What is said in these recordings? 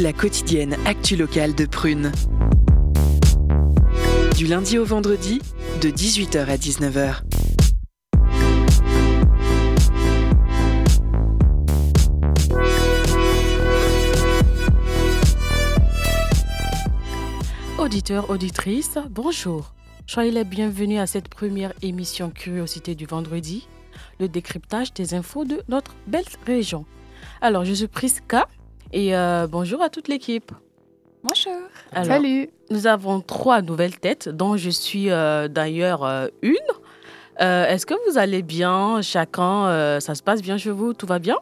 La quotidienne actu locale de Prune. Du lundi au vendredi, de 18h à 19h. Auditeurs, auditrices, bonjour. Soyez les bienvenus à cette première émission Curiosité du vendredi, le décryptage des infos de notre belle région. Alors, je suis Priska et euh, bonjour à toute l'équipe. Bonjour. Alors, Salut. Nous avons trois nouvelles têtes, dont je suis euh, d'ailleurs euh, une. Euh, Est-ce que vous allez bien chacun euh, Ça se passe bien chez vous Tout va bien?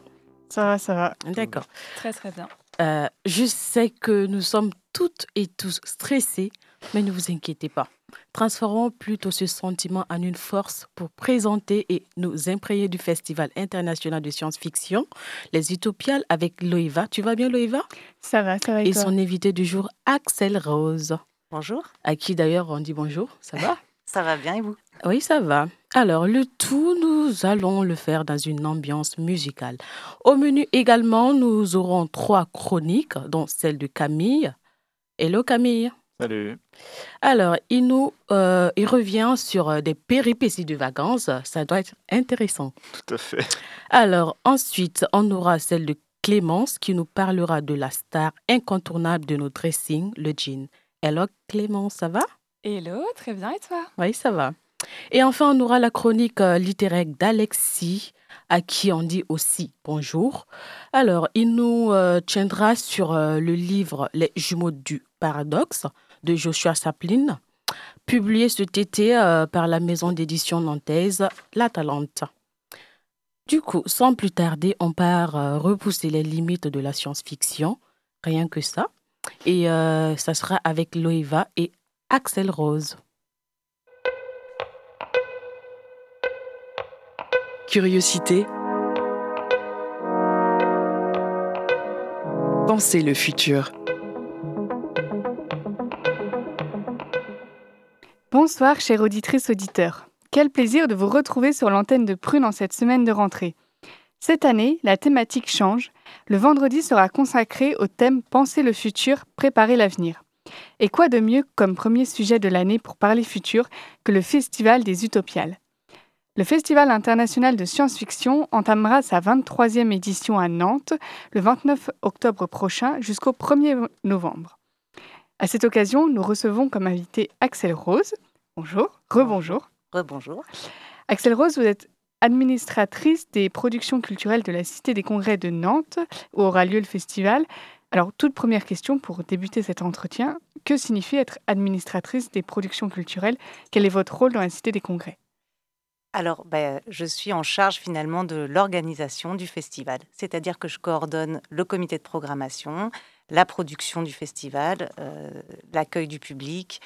Ça va, ça va. D'accord. Très très bien. Euh, je sais que nous sommes toutes et tous stressés, mais ne vous inquiétez pas. Transformons plutôt ce sentiment en une force pour présenter et nous imprégner du Festival international de science-fiction, les Utopiales avec Loïva. Tu vas bien, Loïva? Ça va, ça va et, Et toi? son invité du jour, Axel Rose, Bonjour, à qui d'ailleurs on dit bonjour. Ça va? Ça va bien et vous? Oui, ça va. Alors, le tout, nous allons le faire dans une ambiance musicale. Au menu également, nous aurons trois chroniques, dont celle de Camille. Hello Camille. Salut. Alors, il nous euh, il revient sur euh, des péripéties de vacances. Ça doit être intéressant. Tout à fait. Alors, ensuite, on aura celle de Clémence qui nous parlera de la star incontournable de nos dressings, le jean. Hello Clémence, ça va? Hello, très bien et toi? Oui, ça va. Et enfin, on aura la chronique euh, littéraire d'Alexis, à qui on dit aussi bonjour. Alors, il nous euh, tiendra sur euh, le livre Les jumeaux du paradoxe de Joshua Saplin, publié cet été euh, par la maison d'édition nantaise La Talente. Du coup, sans plus tarder, on part euh, repousser les limites de la science-fiction, rien que ça. Et euh, ça sera avec Loïva et Axel Rose. Curiosité. Pensez le futur. Bonsoir, chère auditrice auditeur. Quel plaisir de vous retrouver sur l'antenne de Prune en cette semaine de rentrée. Cette année, la thématique change. Le vendredi sera consacré au thème Penser le futur, préparer l'avenir. Et quoi de mieux comme premier sujet de l'année pour parler futur que le Festival des Utopiales? Le Festival international de science-fiction entamera sa 23e édition à Nantes le 29 octobre prochain jusqu'au 1er novembre. À cette occasion, nous recevons comme invité Axel Rose. Bonjour, rebonjour. Rebonjour. Axel Rose, vous êtes administratrice des productions culturelles de la Cité des Congrès de Nantes, où aura lieu le festival. Alors, toute première question pour débuter cet entretien, que signifie être administratrice des productions culturelles? Quel est votre rôle dans la Cité des Congrès? Alors, ben, je suis en charge finalement de l'organisation du festival, c'est-à-dire que je coordonne le comité de programmation, la production du festival, euh, l'accueil du public,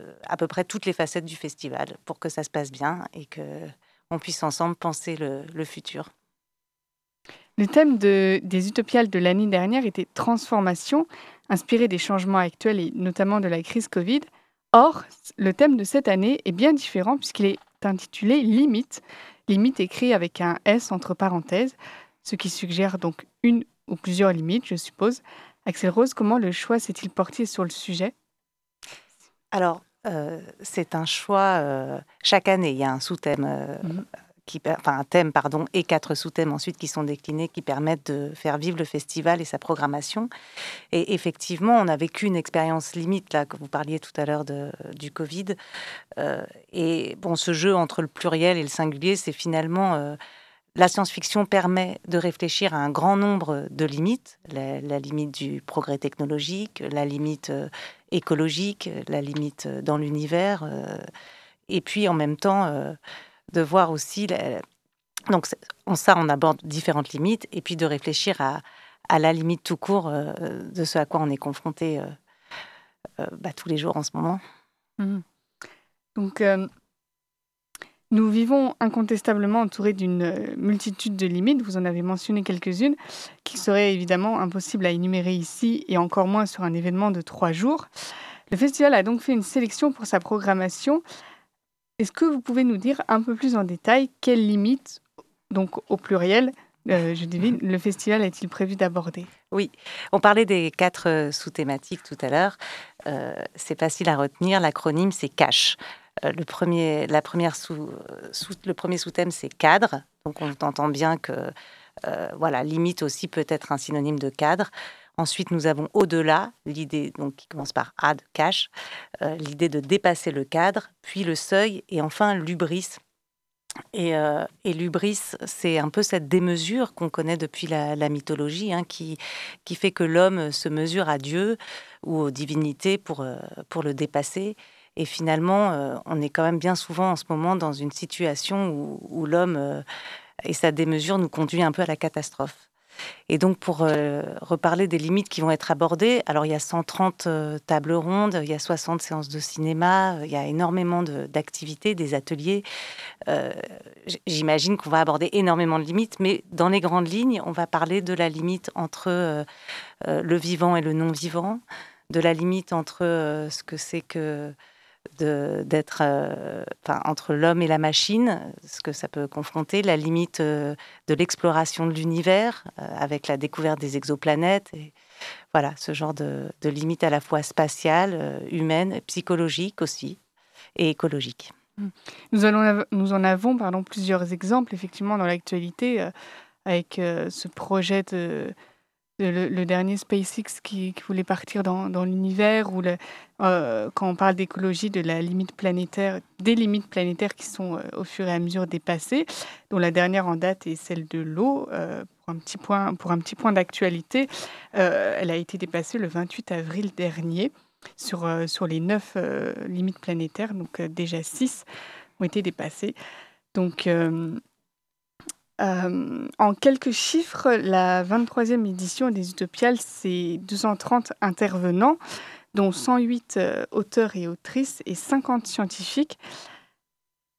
euh, à peu près toutes les facettes du festival pour que ça se passe bien et que on puisse ensemble penser le, futur. Le thème de- des Utopiales de l'année dernière était transformation, inspiré des changements actuels et notamment de la crise Covid. Or, le thème de cette année est bien différent puisqu'il est intitulé Limite. Limite écrit avec un S entre parenthèses, ce qui suggère donc une ou plusieurs limites, je suppose. Axel Rose, comment le choix s'est-il porté sur le sujet? Alors, euh, c'est un choix. euh, chaque année, il y a un sous-thème, euh, Mhm. qui, enfin un thème, pardon, et quatre sous-thèmes ensuite qui sont déclinés, qui permettent de faire vivre le festival et sa programmation. Et effectivement, on a vécu une expérience limite là que vous parliez tout à l'heure de- du Covid. Et bon, ce jeu entre le pluriel et le singulier, c'est finalement la science-fiction permet de réfléchir à un grand nombre de limites, la, limite du progrès technologique, la limite euh, écologique, la limite euh, dans l'univers, euh, et puis en même temps de voir aussi, donc en ça on aborde différentes limites, et puis de réfléchir à, la limite tout court de ce à quoi on est confronté bah, tous les jours en ce moment. Donc, euh, nous vivons incontestablement entourés d'une euh, multitude de limites. Vous en avez mentionné quelques-unes qui seraient évidemment impossibles à énumérer ici et encore moins sur un événement de trois jours. Le festival a donc fait une sélection pour sa programmation. Est-ce que vous pouvez nous dire un peu plus en détail quelles limites, donc au pluriel, je devine, le festival est-il prévu d'aborder? Oui, on parlait des quatre sous-thématiques tout à l'heure. c'est facile à retenir. L'acronyme, c'est CASH. Le, premier, la première sous, le premier sous-thème, c'est cadre. Donc on entend bien que voilà, limite aussi peut être un synonyme de cadre. Ensuite, nous avons au-delà, l'idée donc qui commence par ad, cash, euh, l'idée de dépasser le cadre, puis le seuil, et enfin l'ubris. Et, euh, l'ubris, c'est un peu cette démesure qu'on connaît depuis la, mythologie, hein, qui, qui fait que l'homme se mesure à Dieu ou aux divinités pour, euh, pour le dépasser. Et finalement, on est quand même bien souvent en ce moment dans une situation où, l'homme et sa démesure nous conduit un peu à la catastrophe. Et donc, pour euh, reparler des limites qui vont être abordées, alors il y a 130 euh, tables rondes, il y a 60 séances de cinéma, euh, il y a énormément d'activités, des ateliers. J'imagine qu'on va aborder énormément de limites, mais dans les grandes lignes, on va parler de la limite entre le vivant et le non-vivant, de la limite entre ce que c'est que d'être euh, entre l'homme et la machine, ce que ça peut confronter, la limite euh, de l'exploration de l'univers euh, avec la découverte des exoplanètes. Et, voilà, ce genre de, de limite à la fois spatiale, humaine, psychologique aussi, et écologique. Mmh. Nous, allons, nous en avons pardon, plusieurs exemples, effectivement, dans l'actualité, avec ce projet de le, dernier SpaceX qui, voulait partir dans, l'univers, ou euh, quand on parle d'écologie, de la limite planétaire, des limites planétaires qui sont euh, au fur et à mesure dépassées, dont la dernière en date est celle de l'eau. Euh, pour un petit point, pour un petit point d'actualité, elle a été dépassée le 28 avril dernier sur, sur les neuf limites planétaires, donc déjà six ont été dépassées. Donc euh, en quelques chiffres, la 23e édition des Utopiales, c'est 230 intervenants, dont 108 euh, auteurs et autrices et 50 scientifiques.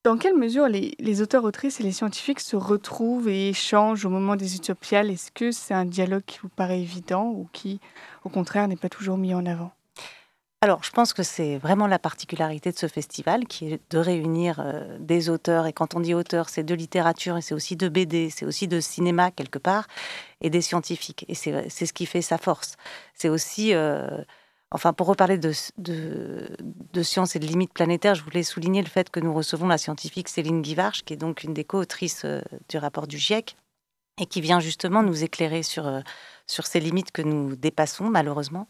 Dans quelle mesure les, les, auteurs, autrices et les scientifiques se retrouvent et échangent au moment des Utopiales? Est-ce que c'est un dialogue qui vous paraît évident ou qui, au contraire, n'est pas toujours mis en avant? Alors, je pense que c'est vraiment la particularité de ce festival, qui est de réunir euh, des auteurs. Et quand on dit auteurs, c'est de littérature et c'est aussi de BD, c'est aussi de cinéma quelque part, et des scientifiques. Et c'est ce qui fait sa force. C'est aussi, euh, enfin, pour reparler de, de, science et de limites planétaires, je voulais souligner le fait que nous recevons la scientifique Céline Guivarch, qui est donc une des co-autrices euh, du rapport du GIEC, et qui vient justement nous éclairer sur, sur ces limites que nous dépassons, malheureusement.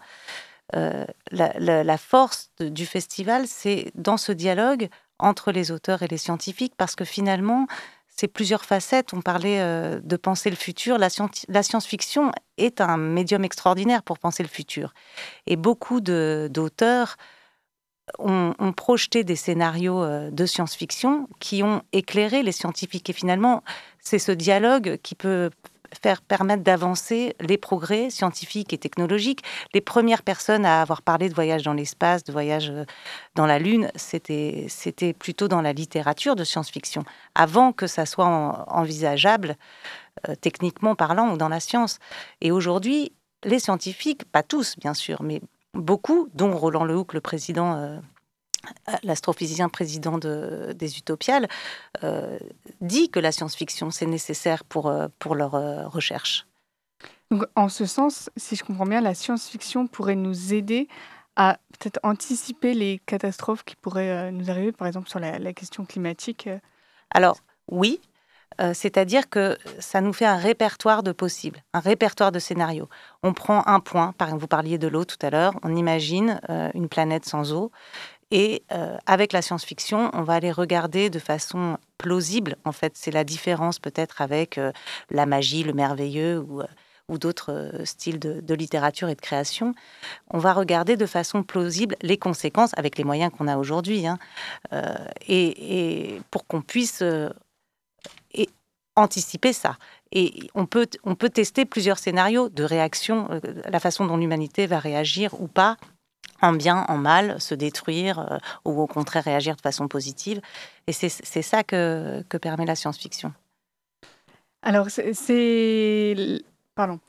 Euh, la, force du festival, c'est dans ce dialogue entre les auteurs et les scientifiques, parce que finalement, c'est plusieurs facettes. On parlait euh, de penser le futur. La, science-fiction est un médium extraordinaire pour penser le futur. Et beaucoup d'auteurs ont, ont, projeté des scénarios euh, de science-fiction qui ont éclairé les scientifiques. Et finalement, c'est ce dialogue qui peut faire permettre d'avancer les progrès scientifiques et technologiques. Les premières personnes à avoir parlé de voyage dans l'espace, de voyage euh, dans la Lune, c'était plutôt dans la littérature de science-fiction, avant que ça soit envisageable, euh, techniquement parlant, ou dans la science. Et aujourd'hui, les scientifiques, pas tous bien sûr, mais beaucoup, dont Roland Lehoucq, le président euh, l'astrophysicien président des Utopiales, euh, dit que la science-fiction, c'est nécessaire pour, euh, pour leur euh, recherche. Donc, en ce sens, si je comprends bien, la science-fiction pourrait nous aider à peut-être anticiper les catastrophes qui pourraient nous arriver, par exemple sur la, question climatique Alors, oui, c'est-à-dire que ça nous fait un répertoire de possibles, un répertoire de scénarios. On prend un point, par exemple, vous parliez de l'eau tout à l'heure, on imagine une planète sans eau, et euh, avec la science-fiction, on va aller regarder de façon plausible. En fait, c'est la différence peut-être avec euh, la magie, le merveilleux ou, euh, d'autres styles de, littérature et de création. On va regarder de façon plausible les conséquences avec les moyens qu'on a aujourd'hui. Hein. Et, pour qu'on puisse anticiper ça. Et on peut, on peut tester plusieurs scénarios de réaction, la façon dont l'humanité va réagir ou pas en bien, en mal, se détruire euh, ou au contraire réagir de façon positive. Et c'est ça que, que, permet la science-fiction. Alors, c'est. Pardon.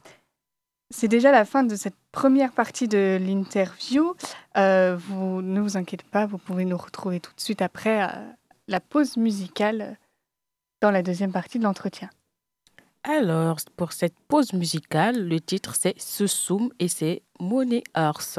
C'est déjà la fin de cette première partie de l'interview. Euh, vous ne vous inquiétez pas, vous pouvez nous retrouver tout de suite après euh, la pause musicale dans la deuxième partie de l'entretien. Alors, pour cette pause musicale, le titre c'est Susum et c'est Money Earth.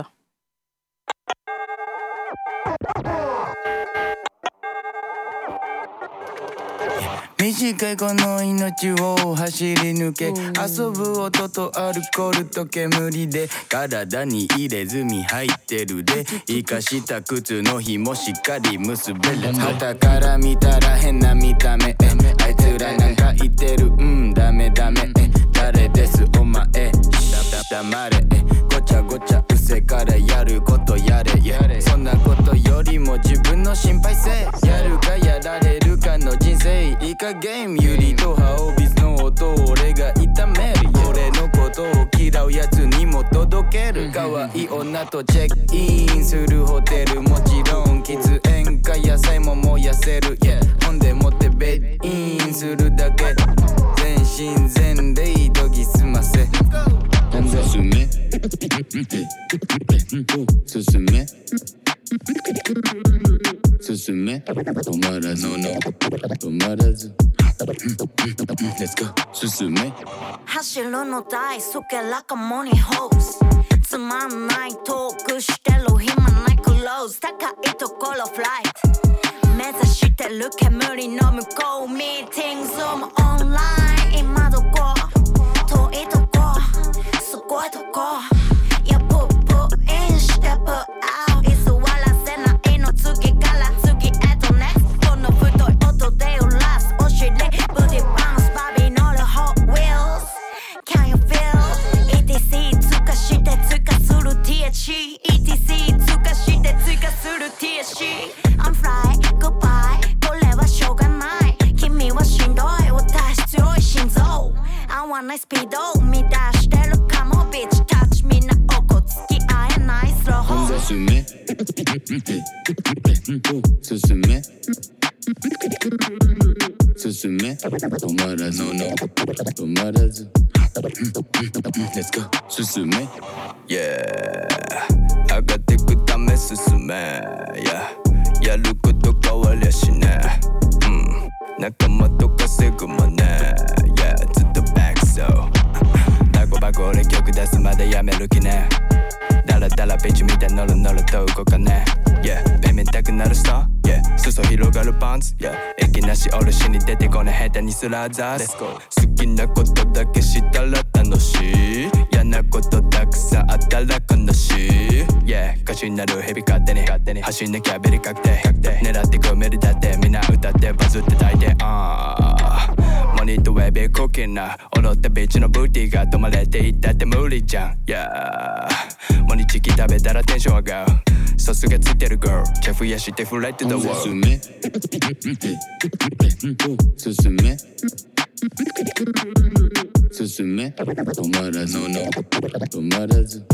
短いこの命を走り抜け遊ぶ音とアルコールと煙で体に入れ墨入ってるで。生かした靴の紐しっかり結べる。旗から見たら変な見た目。あいつらなんか言ってる。うんダメダメ。誰です？お前。黙れ。ごちゃごちゃうせからやることやれ。そんなことよりも自分の心配せやるかやられるかの人生。いいかゲームユリとハオビスの音を俺が痛める。俺のことを嫌うやつにも届ける。可愛い女とチェックインするホテルもちろん喫煙か野菜も燃やせる、yeah、ほんでもってベッインするだけ。全身全霊研ぎ澄ませ。進め進め進め止まらずの止まらず Let's go 進め走るの大好き like a money hose つまん。ないトークしてる暇ないクローズ高いところフライト目指してる煙の向こうミーティングズもオンライン今どこ遠いとこ すごいとこ Yeah put put in step out 居座らせないの次 すらザース好きなことだけしたら楽しい。嫌なことたくさんあったら悲しい。Yeah 歌手になる日々勝手に。勝手に走んなきゃベリ確定。狙ってくメリだってみんな歌ってバズって大抵あー。モニとウェビーコキな踊ったビーチのブーティーが止まれていったって無理じゃん。Yeah モニチキ食べたらテンション上がるさすがついてる girl チェフやしてフライトだわ進め進め進め止まらずの止まらず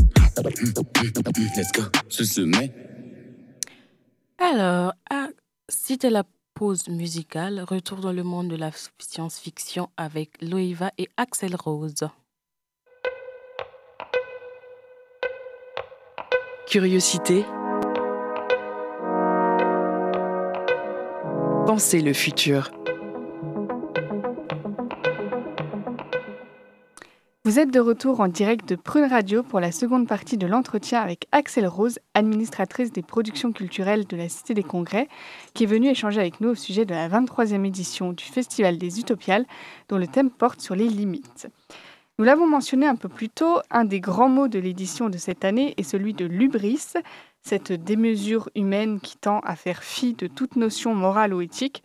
Let's go 進め Alors, ah, c'était la pause musicale. Retour dans le monde de la science-fiction avec Loïva et Axel Rose. Curiosité. Pensez le futur. Vous êtes de retour en direct de Prune Radio pour la seconde partie de l'entretien avec Axel Rose, administratrice des productions culturelles de la Cité des Congrès, qui est venue échanger avec nous au sujet de la 23e édition du Festival des Utopiales, dont le thème porte sur les limites. Nous l'avons mentionné un peu plus tôt, un des grands mots de l'édition de cette année est celui de l'ubris, cette démesure humaine qui tend à faire fi de toute notion morale ou éthique.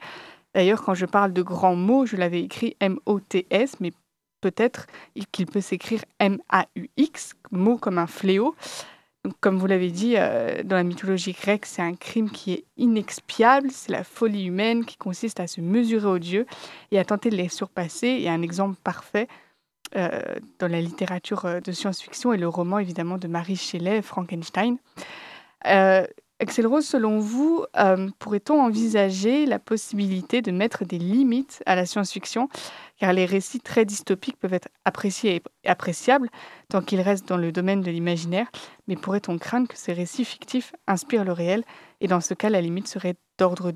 D'ailleurs, quand je parle de grands mots, je l'avais écrit M-O-T-S, mais peut-être qu'il peut s'écrire M-A-U-X, mot comme un fléau. Comme vous l'avez dit, euh, dans la mythologie grecque, c'est un crime qui est inexpiable, c'est la folie humaine qui consiste à se mesurer aux dieux et à tenter de les surpasser. Et un exemple parfait euh, dans la littérature euh, de science-fiction est le roman évidemment de Marie Shelley, Frankenstein. Euh, Axel Rose, selon vous, euh, pourrait-on envisager la possibilité de mettre des limites à la science-fiction? Car les récits très dystopiques peuvent être appréciés et appréciables tant qu'ils restent dans le domaine de l'imaginaire, mais pourrait-on craindre que ces récits fictifs inspirent le réel? Et dans ce cas, la limite serait d'ordre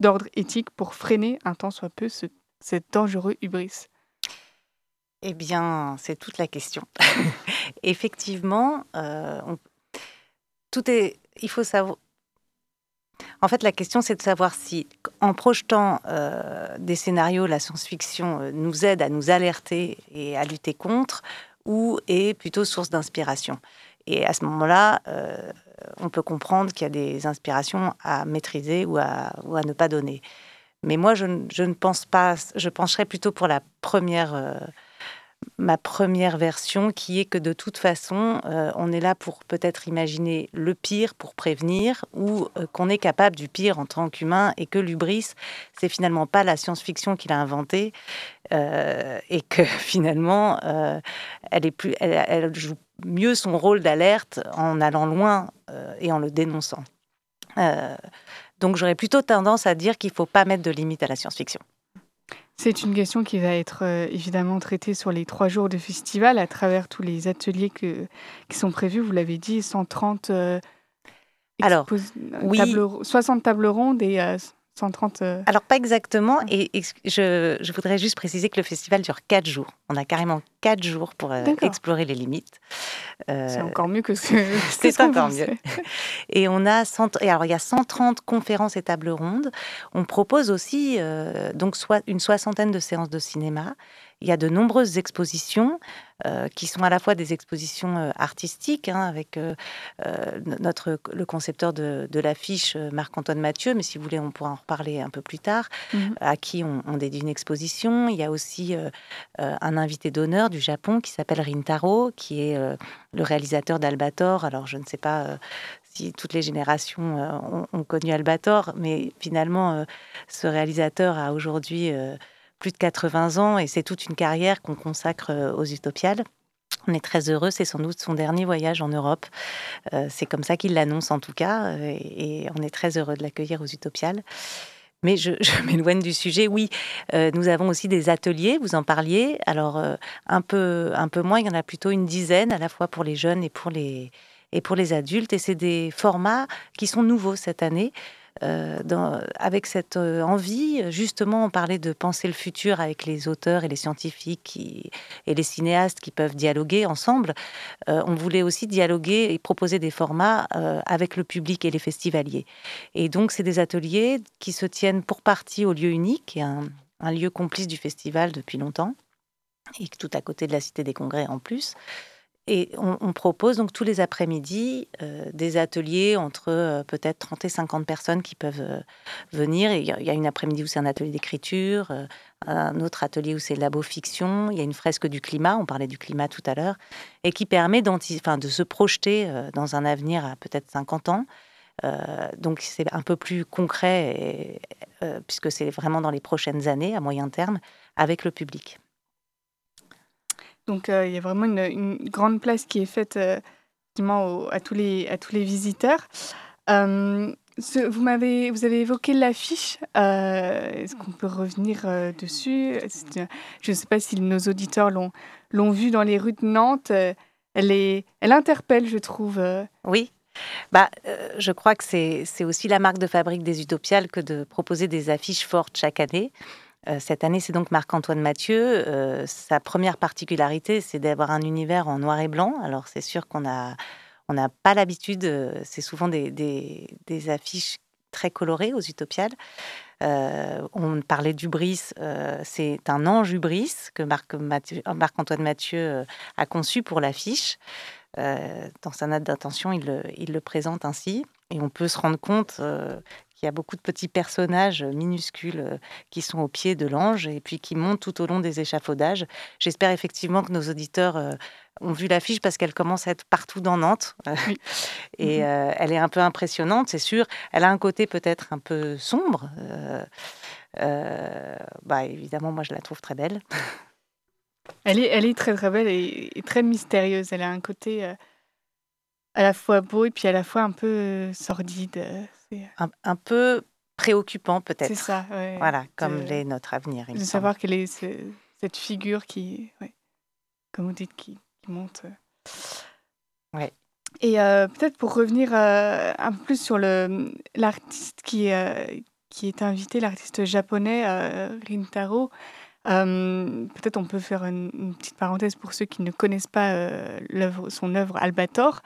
d'ordre éthique pour freiner un tant soit peu ce, cet dangereux hubris. Eh bien, c'est toute la question. Effectivement, euh, tout est. Il faut savoir. En fait, la question, c'est de savoir si, en projetant euh, des scénarios, la science-fiction euh, nous aide à nous alerter et à lutter contre, ou est plutôt source d'inspiration. Et à ce moment-là, on peut comprendre qu'il y a des inspirations à maîtriser ou à, ne pas donner. Mais moi, je, je, ne pense pas. Je pencherais plutôt pour la première ma première version qui est que de toute façon, euh, on est là pour peut-être imaginer le pire pour prévenir ou euh, qu'on est capable du pire en tant qu'humain et que l'ubris, c'est finalement pas la science-fiction qu'il a inventé euh, et que finalement, elle, elle, joue mieux son rôle d'alerte en allant loin et en le dénonçant. donc j'aurais plutôt tendance à dire qu'il ne faut pas mettre de limite à la science-fiction. C'est une question qui va être euh, évidemment traitée sur les trois jours de festival à travers tous les ateliers que, qui sont prévus. Vous l'avez dit, 130 euh, Alors, oui. 60 tables rondes et euh, 130. Euh, Alors, pas exactement. Et, je, voudrais juste préciser que le festival dure quatre jours. On a carrément quatre jours pour euh, explorer les limites. Euh, c'est encore mieux que ce C'est encore mieux. Et on a et alors il y a 130 conférences et tables rondes. On propose aussi donc soit une soixantaine de séances de cinéma. Il y a de nombreuses expositions euh, qui sont à la fois des expositions euh, artistiques, hein, avec euh, notre, le concepteur de, l'affiche, Marc-Antoine Mathieu, mais si vous voulez, on pourra en reparler un peu plus tard, mhm. à qui on, dédie une exposition. Il y a aussi un invité d'honneur du Japon qui s'appelle Rintaro, qui est le réalisateur d'Albator. Alors, je ne sais pas si toutes les générations ont, connu Albator, mais finalement, ce réalisateur a aujourd'hui plus de 80 ans et c'est toute une carrière qu'on consacre euh, aux Utopiales. On est très heureux, c'est sans doute son dernier voyage en Europe. Euh, c'est comme ça qu'il l'annonce en tout cas, euh, et, on est très heureux de l'accueillir aux Utopiales. Mais je, m'éloigne du sujet. Oui, nous avons aussi des ateliers, vous en parliez. Alors, un, peu, un peu moins, il y en a plutôt une dizaine, à la fois pour les jeunes et pour les, et pour les adultes. Et c'est des formats qui sont nouveaux cette année. Euh, avec cette euh, envie, justement, on parlait de penser le futur avec les auteurs et les scientifiques et les cinéastes qui peuvent dialoguer ensemble. Euh, on voulait aussi dialoguer et proposer des formats avec le public et les festivaliers. Et donc, c'est des ateliers qui se tiennent pour partie au lieu unique, un, un lieu complice du festival depuis longtemps, et tout à côté de la Cité des Congrès en plus. Et on, propose donc tous les après-midi euh, des ateliers entre euh, peut-être 30 et 50 personnes qui peuvent euh, venir. Il y, a une après-midi où c'est un atelier d'écriture, un autre atelier où c'est labo fiction. Il y a une fresque du climat, on parlait du climat tout à l'heure, et qui permet de se projeter dans un avenir à peut-être 50 ans. donc c'est un peu plus concret, puisque c'est vraiment dans les prochaines années, à moyen terme, avec le public. Donc euh, il y a vraiment une, grande place qui est faite euh, à, tous les, à tous les visiteurs. Euh, vous, m'avez, vous avez évoqué l'affiche. Est-ce qu'on peut revenir dessus? Je ne sais pas si nos auditeurs l'ont, l'ont vue dans les rues de Nantes. elle, est, elle interpelle, je trouve. Oui, bah, je crois que c'est, c'est aussi la marque de fabrique des Utopiales que de proposer des affiches fortes chaque année. Euh, cette année, c'est donc Marc-Antoine Mathieu. Euh, sa première particularité, c'est d'avoir un univers en noir et blanc. Alors, c'est sûr qu'on n'a pas l'habitude, euh, c'est souvent des, affiches très colorées aux Utopiales. on parlait d'Ubris, c'est un ange Ubris que Marc-Antoine Mathieu a conçu pour l'affiche. dans sa note d'intention, il, il, le présente ainsi. Et on peut se rendre compte il y a beaucoup de petits personnages minuscules euh, qui sont au pied de l'ange et puis qui montent tout au long des échafaudages. J'espère effectivement que nos auditeurs euh, ont vu l'affiche parce qu'elle commence à être partout dans Nantes. et mhm. euh, elle est un peu impressionnante, c'est sûr. Elle a un côté peut-être un peu sombre. bah, évidemment, moi, je la trouve très belle. Elle est, elle est très très belle et, très mystérieuse. Elle a un côté à la fois beau et puis à la fois un peu sordide. Un, peu préoccupant peut-être. C'est ça, Voilà, comme l'est notre avenir. de savoir quelle est cette figure qui, comme vous dites, qui, monte. Ouais. Et euh, peut-être pour revenir euh, un peu plus sur l'artiste qui, euh, qui est invité, l'artiste japonais Rintaro, Peut-être on peut faire une, petite parenthèse pour ceux qui ne connaissent pas son œuvre Albator.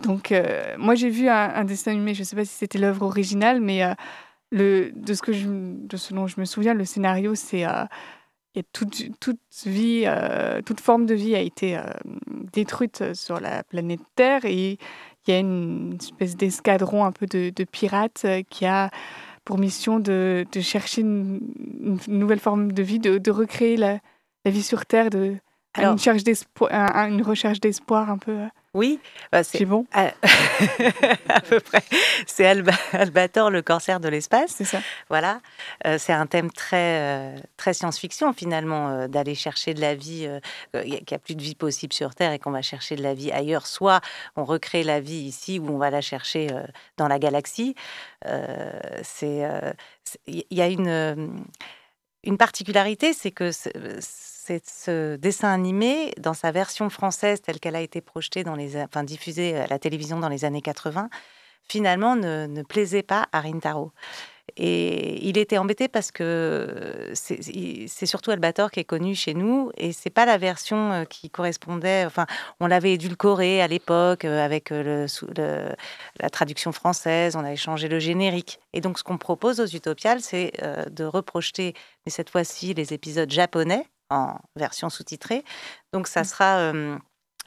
Donc, moi j'ai vu un, dessin animé, je ne sais pas si c'était l'œuvre originale, mais de, ce que je, dont je me souviens, le scénario, c'est et toute, toute euh, toute forme de vie a été euh, détruite sur la planète Terre et il y a une espèce d'escadron un peu de, pirates euh, qui a pour mission de, de chercher une, nouvelle forme de vie, de, de recréer la, la, vie sur Terre, de, une, une recherche d'espoir un peu. Oui, bah, c'est bon. À, peu près. C'est Albator, le corsaire de l'espace. C'est ça. Voilà. Euh, c'est un thème très, euh, très science-fiction finalement, euh, d'aller chercher de la vie, qu'il n'y a, plus de vie possible sur Terre et qu'on va chercher de la vie ailleurs. Soit on recrée la vie ici ou on va la chercher dans la galaxie. c'est, il y a une, une particularité, c'est que ce dessin animé, dans sa version française telle qu'elle a été projetée, dans les, enfin diffusée à la télévision dans les années 80, finalement ne, ne plaisait pas à Rintaro. Et il était embêté parce que c'est surtout Albator qui est connu chez nous et c'est pas la version euh, qui correspondait. Enfin, on l'avait édulcoré à l'époque euh, avec euh, le, la traduction française, on avait changé le générique. Et donc, ce qu'on propose aux Utopiales, c'est de reprojeter, mais cette fois-ci, les épisodes japonais en version sous-titrée. Donc ça mmh. sera... Euh,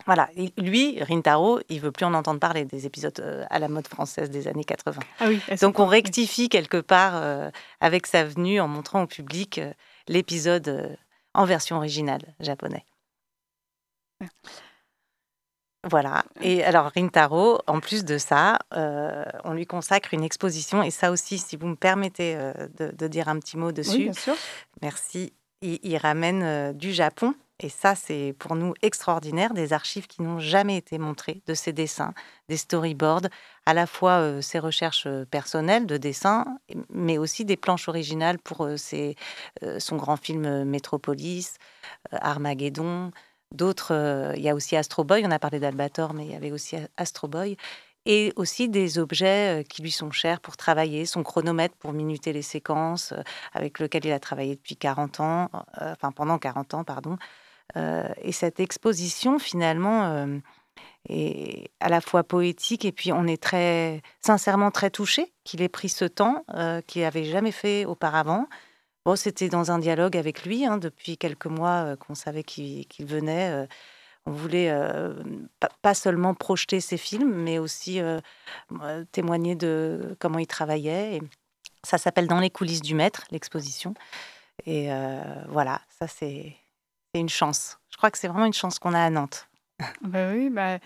voilà, lui, Rintaro, il veut plus en entendre parler des épisodes euh, à la mode française des années 80. Ah oui, Donc on rectifie quelque part euh, avec sa venue en montrant au public l'épisode en version originale japonais. Voilà. Et alors, Rintaro, en plus de ça, on lui consacre une exposition. Et ça aussi, si vous me permettez de, de, dire un petit mot dessus. Oui, bien sûr. Merci il, ramène euh, du Japon. Et ça, c'est pour nous extraordinaire, des archives qui n'ont jamais été montrées de ses dessins, des storyboards, à la fois euh, ses recherches euh, personnelles de dessin, mais aussi des planches originales pour son grand film Métropolis, Armageddon, d'autres. il y a aussi Astro Boy, on a parlé d'Albator, mais il y avait aussi Astro Boy et aussi des objets euh, qui lui sont chers pour travailler, son chronomètre pour minuter les séquences, euh, avec lequel il a travaillé depuis 40 ans, euh, enfin pendant 40 ans, pardon. Et cette exposition, finalement, est à la fois poétique et puis on est très, sincèrement très touché qu'il ait pris ce temps qu'il n'avait jamais fait auparavant. Bon, c'était dans un dialogue avec lui hein, depuis quelques mois qu'on savait qu'il venait on voulait euh, pas seulement projeter ses films, mais aussi euh, témoigner de comment il travaillait. Ça s'appelle Dans les coulisses du maître, l'exposition. Et euh, voilà, ça c'est une chance. Je crois que c'est vraiment une chance qu'on a à Nantes. Bah oui, bah,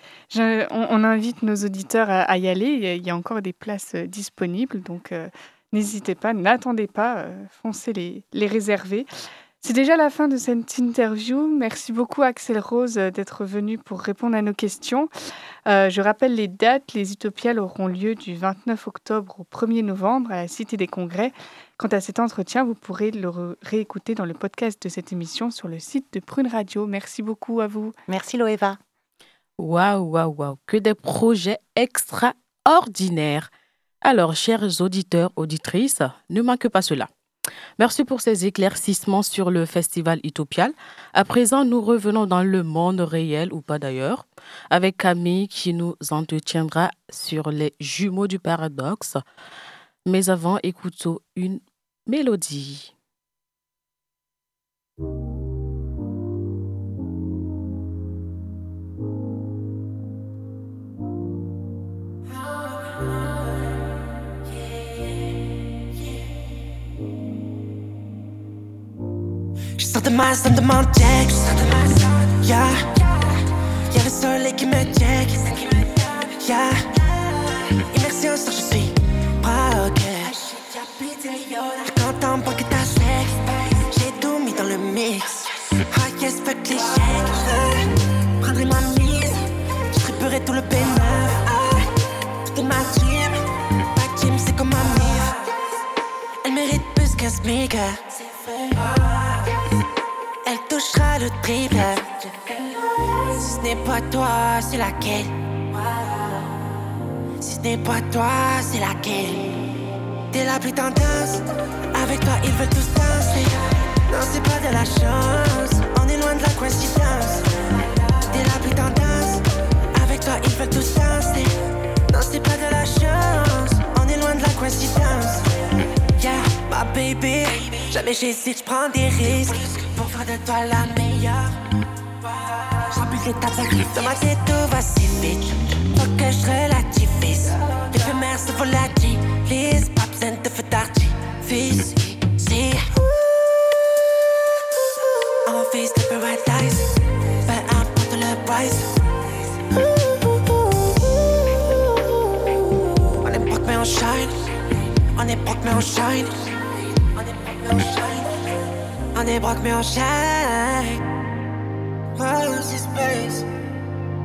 on, invite nos auditeurs à, y aller. Il y a encore des places disponibles, donc n'hésitez pas, n'attendez pas, foncez les, les réserver. C'est déjà la fin de cette interview. Merci beaucoup Axel Rose euh, d'être venu pour répondre à nos questions. Euh, je rappelle les dates. Les Utopiales auront lieu du 29 octobre au 1er novembre à la Cité des Congrès. Quant à cet entretien, vous pourrez le réécouter dans le podcast de cette émission sur le site de Prune Radio. Merci beaucoup à vous. Merci Loeva. Waouh, waouh, waouh. Que des projets extraordinaires. Alors, chers auditeurs, auditrices, ne manquez pas cela. Merci pour ces éclaircissements sur le festival Utopial. À présent, nous revenons dans le monde réel, ou pas d'ailleurs, avec Camille qui nous entretiendra sur les jumeaux du paradoxe. Mais avant, écoutons une mélodie. sors de ma zone de mon check. Yeah. Y'a le qui me check. Yeah. Immersion je suis. Quand Yes, fuck les chèques. Prendrai ma mise, distribuerai tout le P9. Tout est ma team, ma team c'est comme ma mif. Elle mérite plus qu'un smic touchera le triple. Si ce n'est pas toi, c'est laquelle? Si ce n'est pas toi, c'est laquelle? T'es la plus tendance. Avec toi, ils veulent tous danser. Non, c'est pas de la chance. De la coïncidence. T'es la plus tendance. Avec toi, ils veulent tous danser. Non, c'est pas de la chance. On est loin de la coïncidence. Yeah, ma baby. Jamais j'hésite, j'prends des risques. Pour faire de toi la meilleure. J'remplis l'étape sacrifice. Dans ma tête, tout va si vite. Broke mais on shine. Oh, c'est space.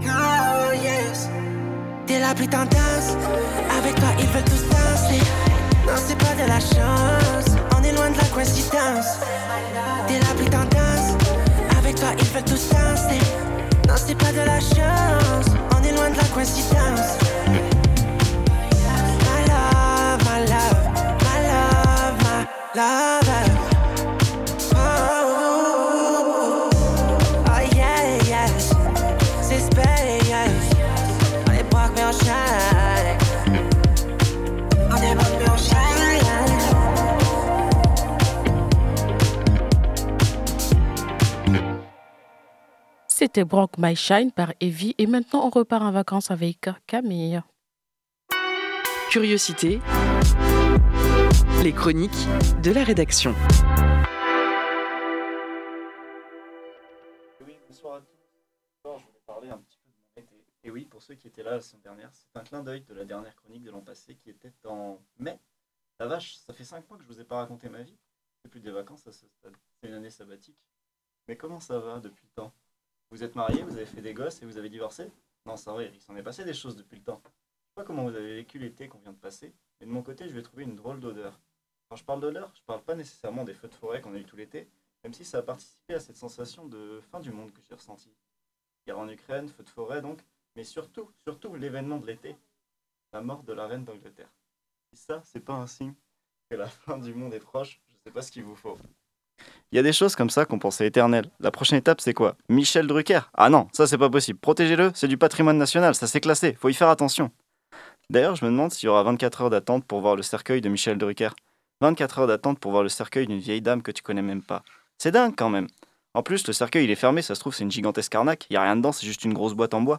Oh, yes. T'es la plus tendance. Avec toi, ils veulent tous danser. Non, c'est pas de la chance. On est loin de la coïncidence. T'es la plus tendance. Avec toi, ils veulent tous danser. Non, c'est pas de la chance. On est loin de la coïncidence. C'était Brock My Shine par Evie et maintenant on repart en vacances avec Camille. Curiosité. Les chroniques de la rédaction. Oui, bonsoir à tous. Je voulais parler un petit peu de mon été. Et oui, pour ceux qui étaient là la semaine dernière, c'est un clin d'œil de la dernière chronique de l'an passé qui était en mai. La vache, ça fait 5 mois que je vous ai pas raconté ma vie. C'est plus des vacances à ce stade. C'est une année sabbatique. Mais comment ça va depuis le temps Vous êtes mariés, vous avez fait des gosses et vous avez divorcé Non, c'est vrai, il s'en est passé des choses depuis le temps. Je sais pas comment vous avez vécu l'été qu'on vient de passer, mais de mon côté, je vais trouver une drôle d'odeur. Quand je parle d'odeur, je parle pas nécessairement des feux de forêt qu'on a eu tout l'été, même si ça a participé à cette sensation de fin du monde que j'ai ressentie. Guerre en Ukraine, feu de forêt donc, mais surtout, surtout l'événement de l'été, la mort de la reine d'Angleterre. Si ça, c'est pas un signe que la fin du monde est proche, je sais pas ce qu'il vous faut. Il y a des choses comme ça qu'on pensait éternelles. La prochaine étape, c'est quoi? Michel Drucker Ah non, ça c'est pas possible. Protégez-le, c'est du patrimoine national, ça s'est classé, faut y faire attention. D'ailleurs, je me demande s'il y aura 24 heures d'attente pour voir le cercueil de Michel Drucker. 24 heures d'attente pour voir le cercueil d'une vieille dame que tu connais même pas. C'est dingue quand même. En plus, le cercueil il est fermé, ça se trouve c'est une gigantesque arnaque, y a rien dedans, c'est juste une grosse boîte en bois.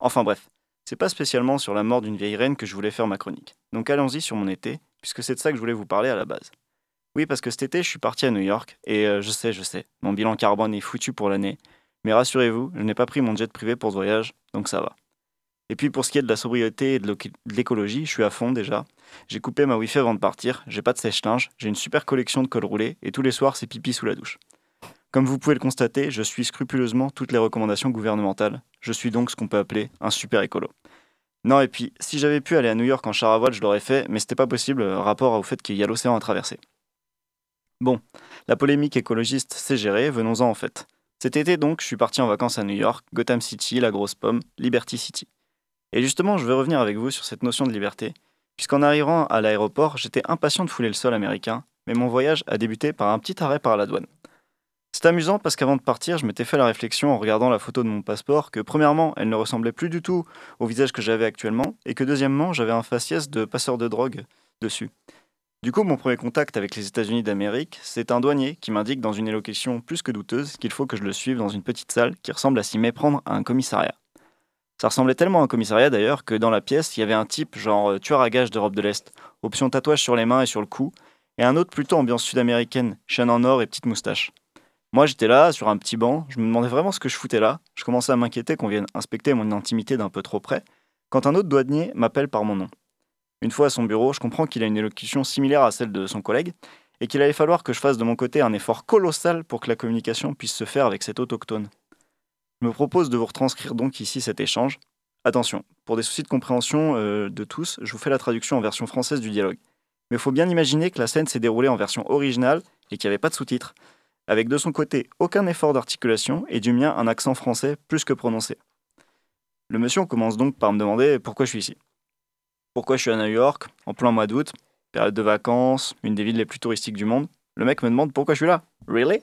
Enfin bref, c'est pas spécialement sur la mort d'une vieille reine que je voulais faire ma chronique. Donc allons-y sur mon été, puisque c'est de ça que je voulais vous parler à la base. Oui, parce que cet été, je suis parti à New York, et euh, je sais, je sais, mon bilan carbone est foutu pour l'année, mais rassurez-vous, je n'ai pas pris mon jet privé pour ce voyage, donc ça va. Et puis pour ce qui est de la sobriété et de l'écologie, je suis à fond déjà. J'ai coupé ma Wi-Fi avant de partir, j'ai pas de sèche-linge, j'ai une super collection de cols roulés, et tous les soirs, c'est pipi sous la douche. Comme vous pouvez le constater, je suis scrupuleusement toutes les recommandations gouvernementales. Je suis donc ce qu'on peut appeler un super écolo. Non, et puis, si j'avais pu aller à New York en char voile, je l'aurais fait, mais c'était pas possible, euh, rapport au fait qu'il y a l'océan à traverser. Bon, la polémique écologiste, c'est géré, venons-en en fait. Cet été donc, je suis parti en vacances à New York, Gotham City, la grosse pomme, Liberty City. Et justement, je vais revenir avec vous sur cette notion de liberté, puisqu'en arrivant à l'aéroport, j'étais impatient de fouler le sol américain, mais mon voyage a débuté par un petit arrêt par la douane. C'est amusant parce qu'avant de partir, je m'étais fait la réflexion en regardant la photo de mon passeport que premièrement, elle ne ressemblait plus du tout au visage que j'avais actuellement, et que deuxièmement, j'avais un faciès de passeur de drogue dessus. Du coup, mon premier contact avec les États-Unis d'Amérique, c'est un douanier qui m'indique dans une élocution plus que douteuse qu'il faut que je le suive dans une petite salle qui ressemble à s'y méprendre à un commissariat. Ça ressemblait tellement à un commissariat d'ailleurs que dans la pièce, il y avait un type genre euh, tueur à gages d'Europe de l'Est, option tatouage sur les mains et sur le cou, et un autre plutôt ambiance sud-américaine, chaîne en or et petite moustache. Moi j'étais là, sur un petit banc, je me demandais vraiment ce que je foutais là, je commençais à m'inquiéter qu'on vienne inspecter mon intimité d'un peu trop près, quand un autre douanier m'appelle par mon nom. Une fois à son bureau, je comprends qu'il a une élocution similaire à celle de son collègue, et qu'il allait falloir que je fasse de mon côté un effort colossal pour que la communication puisse se faire avec cet autochtone. Je me propose de vous retranscrire donc ici cet échange. Attention, pour des soucis de compréhension euh, de tous, je vous fais la traduction en version française du dialogue. Mais il faut bien imaginer que la scène s'est déroulée en version originale et qu'il n'y avait pas de sous-titres, avec de son côté aucun effort d'articulation et du mien un accent français plus que prononcé. Le monsieur commence donc par me demander pourquoi je suis ici. Pourquoi je suis à New York, en plein mois d'août, période de vacances, une des villes les plus touristiques du monde. Le mec me demande pourquoi je suis là. Really?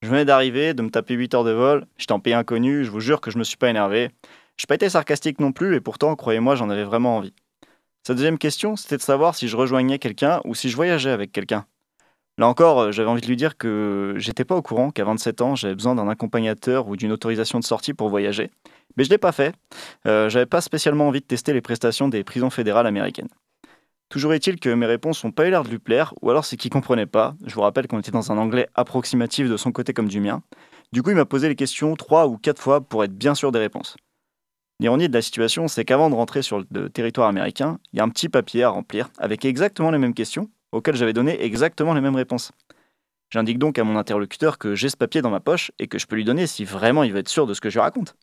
Je venais d'arriver, de me taper 8 heures de vol, j'étais en pays inconnu, je vous jure que je me suis pas énervé. Je pas été sarcastique non plus, et pourtant, croyez-moi, j'en avais vraiment envie. Sa deuxième question, c'était de savoir si je rejoignais quelqu'un ou si je voyageais avec quelqu'un. Là encore, euh, j'avais envie de lui dire que j'étais pas au courant qu'à 27 ans, j'avais besoin d'un accompagnateur ou d'une autorisation de sortie pour voyager. Mais je l'ai pas fait. Euh, j'avais pas spécialement envie de tester les prestations des prisons fédérales américaines. Toujours est-il que mes réponses n'ont pas eu l'air de lui plaire, ou alors c'est qu'il comprenait pas. Je vous rappelle qu'on était dans un anglais approximatif de son côté comme du mien. Du coup, il m'a posé les questions trois ou quatre fois pour être bien sûr des réponses. L'ironie de la situation, c'est qu'avant de rentrer sur le territoire américain, il y a un petit papier à remplir avec exactement les mêmes questions, auxquelles j'avais donné exactement les mêmes réponses. J'indique donc à mon interlocuteur que j'ai ce papier dans ma poche et que je peux lui donner si vraiment il veut être sûr de ce que je raconte.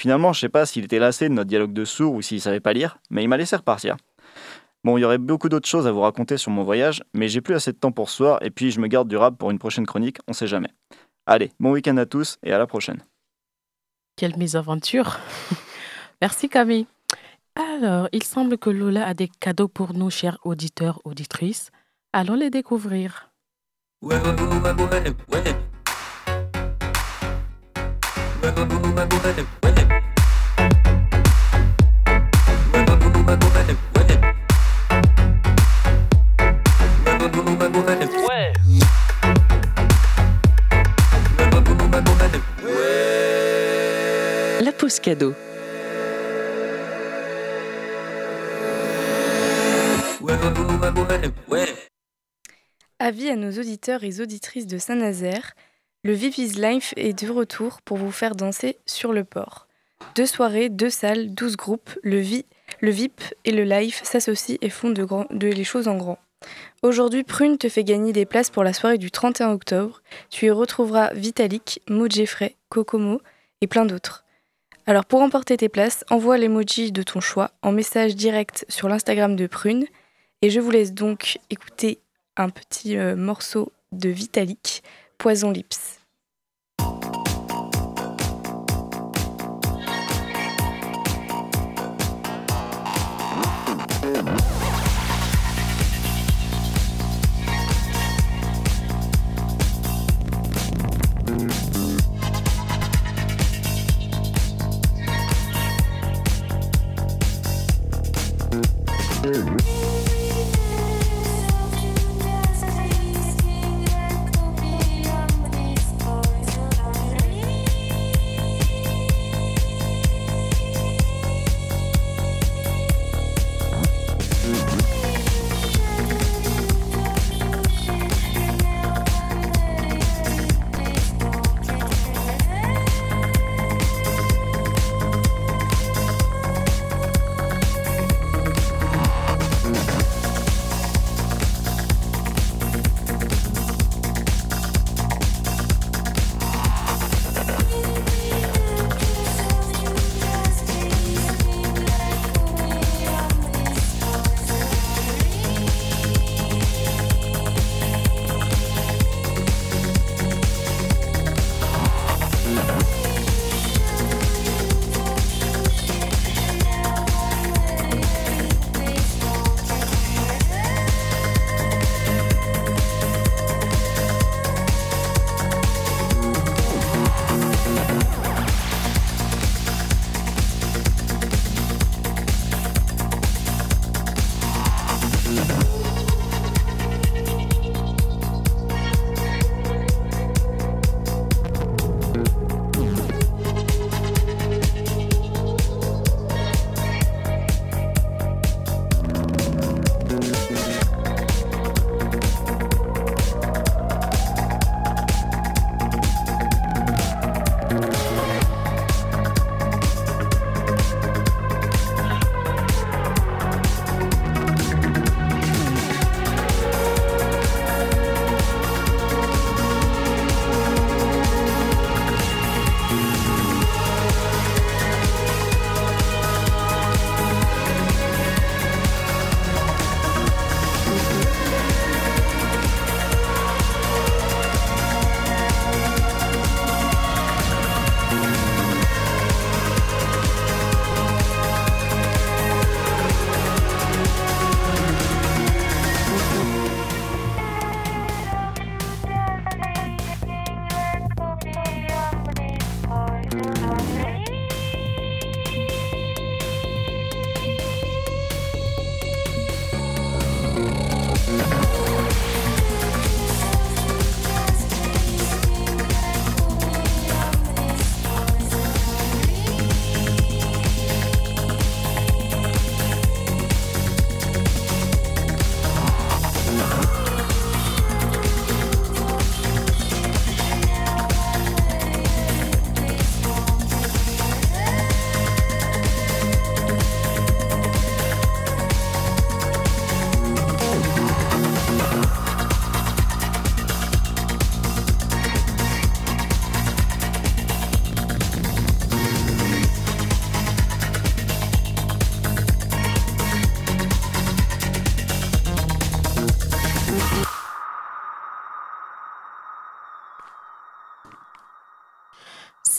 Finalement, je sais pas s'il était lassé de notre dialogue de sourds ou s'il savait pas lire, mais il m'a laissé repartir. Bon, il y aurait beaucoup d'autres choses à vous raconter sur mon voyage, mais j'ai plus assez de temps pour ce soir et puis je me garde du rap pour une prochaine chronique, on sait jamais. Allez, bon week-end à tous et à la prochaine. Quelle mésaventure Merci Camille. Alors, il semble que Lola a des cadeaux pour nous, chers auditeurs, auditrices. Allons les découvrir. Ouais, ouais, ouais, ouais, ouais, ouais. Avis à nos auditeurs et auditrices de Saint-Nazaire, le VIP is Life est de retour pour vous faire danser sur le port. Deux soirées, deux salles, douze groupes, le, vi- le VIP et le Life s'associent et font de les choses en grand. Aujourd'hui, Prune te fait gagner des places pour la soirée du 31 octobre. Tu y retrouveras Vitalik, Maud Jeffrey, Kokomo et plein d'autres. Alors pour emporter tes places, envoie l'emoji de ton choix en message direct sur l'Instagram de Prune. Et je vous laisse donc écouter un petit euh, morceau de Vitalik, Poison Lips.